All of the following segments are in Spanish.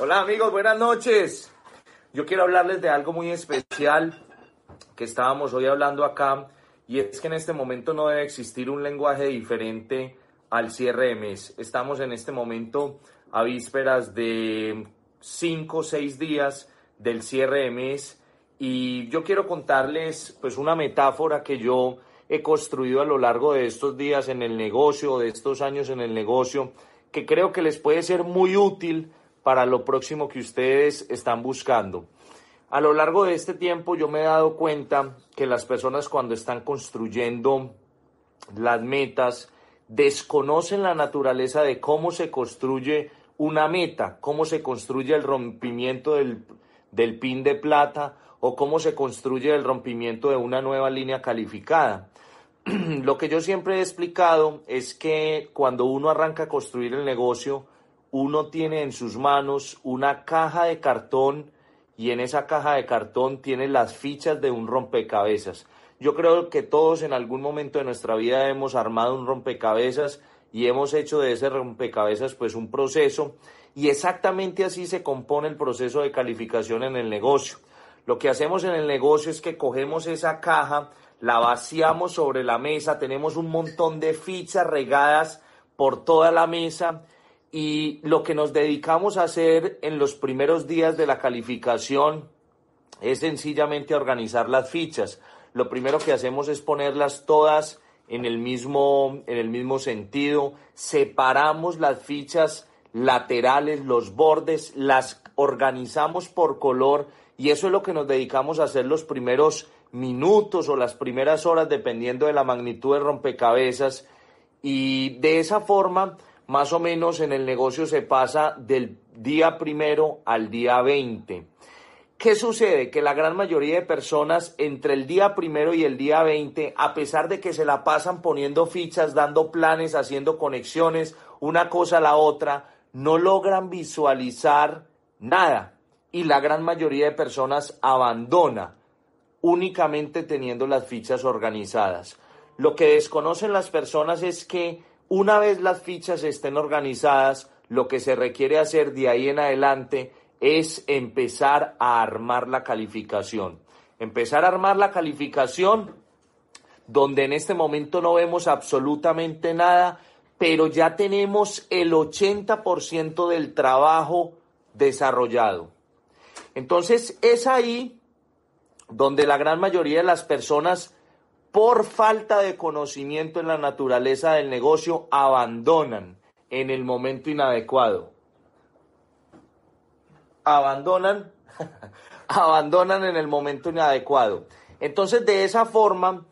Hola amigos, buenas noches. Yo quiero hablarles de algo muy especial que estábamos hoy hablando acá y es que en este momento no debe existir un lenguaje diferente al cierre de mes. Estamos en este momento a vísperas de cinco o seis días del cierre de mes y yo quiero contarles pues una metáfora que yo he construido a lo largo de estos días en el negocio, de estos años en el negocio, que creo que les puede ser muy útil para lo próximo que ustedes están buscando. A lo largo de este tiempo yo me he dado cuenta que las personas cuando están construyendo las metas desconocen la naturaleza de cómo se construye una meta, cómo se construye el rompimiento del, del pin de plata o cómo se construye el rompimiento de una nueva línea calificada. Lo que yo siempre he explicado es que cuando uno arranca a construir el negocio, uno tiene en sus manos una caja de cartón y en esa caja de cartón tiene las fichas de un rompecabezas. Yo creo que todos en algún momento de nuestra vida hemos armado un rompecabezas y hemos hecho de ese rompecabezas pues un proceso y exactamente así se compone el proceso de calificación en el negocio. Lo que hacemos en el negocio es que cogemos esa caja, la vaciamos sobre la mesa, tenemos un montón de fichas regadas por toda la mesa y lo que nos dedicamos a hacer en los primeros días de la calificación es sencillamente organizar las fichas. Lo primero que hacemos es ponerlas todas en el mismo, en el mismo sentido, separamos las fichas laterales, los bordes, las organizamos por color y eso es lo que nos dedicamos a hacer los primeros minutos o las primeras horas dependiendo de la magnitud de rompecabezas y de esa forma más o menos en el negocio se pasa del día primero al día 20. ¿Qué sucede? Que la gran mayoría de personas entre el día primero y el día 20, a pesar de que se la pasan poniendo fichas, dando planes, haciendo conexiones, una cosa a la otra, no logran visualizar nada. Y la gran mayoría de personas abandona únicamente teniendo las fichas organizadas. Lo que desconocen las personas es que una vez las fichas estén organizadas, lo que se requiere hacer de ahí en adelante es empezar a armar la calificación. Empezar a armar la calificación donde en este momento no vemos absolutamente nada, pero ya tenemos el 80% del trabajo desarrollado. Entonces es ahí donde la gran mayoría de las personas por falta de conocimiento en la naturaleza del negocio, abandonan en el momento inadecuado. Abandonan, abandonan en el momento inadecuado. Entonces, de esa forma,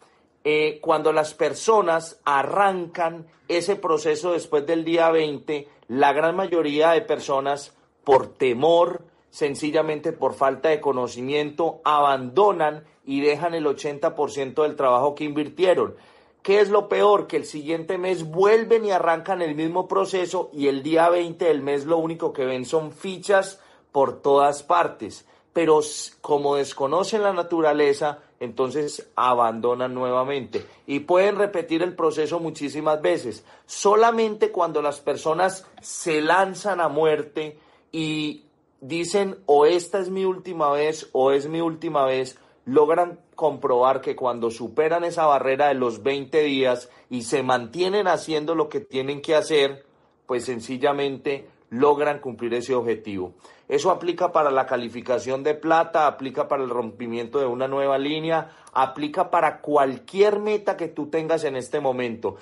eh, cuando las personas arrancan ese proceso después del día 20, la gran mayoría de personas, por temor, sencillamente por falta de conocimiento, abandonan y dejan el 80% del trabajo que invirtieron. ¿Qué es lo peor? Que el siguiente mes vuelven y arrancan el mismo proceso y el día 20 del mes lo único que ven son fichas por todas partes. Pero como desconocen la naturaleza, entonces abandonan nuevamente y pueden repetir el proceso muchísimas veces. Solamente cuando las personas se lanzan a muerte y dicen o esta es mi última vez o es mi última vez, logran comprobar que cuando superan esa barrera de los 20 días y se mantienen haciendo lo que tienen que hacer, pues sencillamente logran cumplir ese objetivo. Eso aplica para la calificación de plata, aplica para el rompimiento de una nueva línea, aplica para cualquier meta que tú tengas en este momento.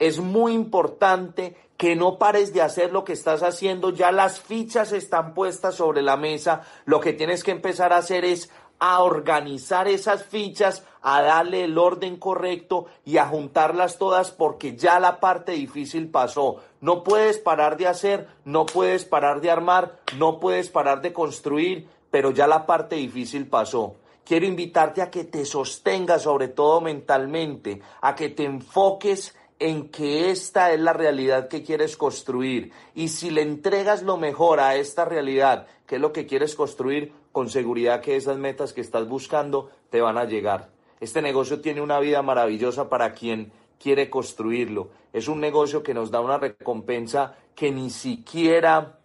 Es muy importante que no pares de hacer lo que estás haciendo, ya las fichas están puestas sobre la mesa, lo que tienes que empezar a hacer es a organizar esas fichas, a darle el orden correcto y a juntarlas todas porque ya la parte difícil pasó. No puedes parar de hacer, no puedes parar de armar, no puedes parar de construir, pero ya la parte difícil pasó. Quiero invitarte a que te sostengas, sobre todo mentalmente, a que te enfoques en que esta es la realidad que quieres construir. Y si le entregas lo mejor a esta realidad, que es lo que quieres construir, con seguridad que esas metas que estás buscando te van a llegar. Este negocio tiene una vida maravillosa para quien quiere construirlo. Es un negocio que nos da una recompensa que ni siquiera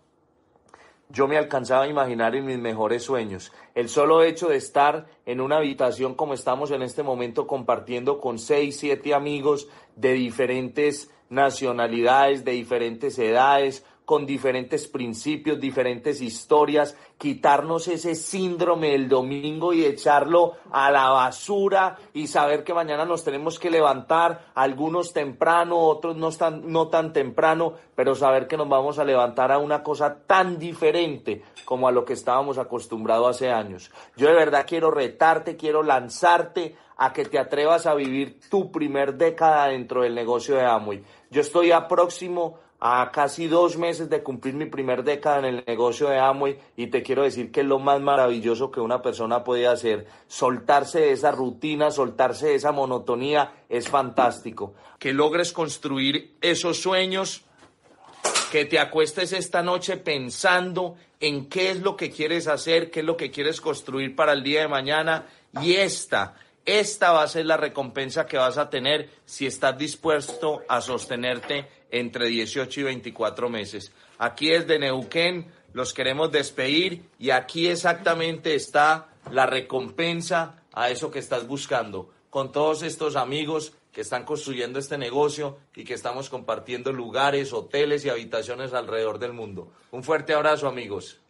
yo me alcanzaba a imaginar en mis mejores sueños. El solo hecho de estar en una habitación como estamos en este momento compartiendo con seis, siete amigos de diferentes nacionalidades, de diferentes edades, con diferentes principios, diferentes historias, quitarnos ese síndrome del domingo y echarlo a la basura y saber que mañana nos tenemos que levantar, algunos temprano, otros no tan, no tan temprano, pero saber que nos vamos a levantar a una cosa tan diferente como a lo que estábamos acostumbrados hace años. Yo de verdad quiero retarte, quiero lanzarte a que te atrevas a vivir tu primer década dentro del negocio de Amway. Yo estoy a próximo a casi dos meses de cumplir mi primer década en el negocio de Amway y te quiero decir que es lo más maravilloso que una persona puede hacer. Soltarse de esa rutina, soltarse de esa monotonía es fantástico. Que logres construir esos sueños, que te acuestes esta noche pensando en qué es lo que quieres hacer, qué es lo que quieres construir para el día de mañana y esta esta va a ser la recompensa que vas a tener si estás dispuesto a sostenerte entre 18 y 24 meses. Aquí es de Neuquén, los queremos despedir y aquí exactamente está la recompensa a eso que estás buscando. Con todos estos amigos que están construyendo este negocio y que estamos compartiendo lugares, hoteles y habitaciones alrededor del mundo. Un fuerte abrazo amigos.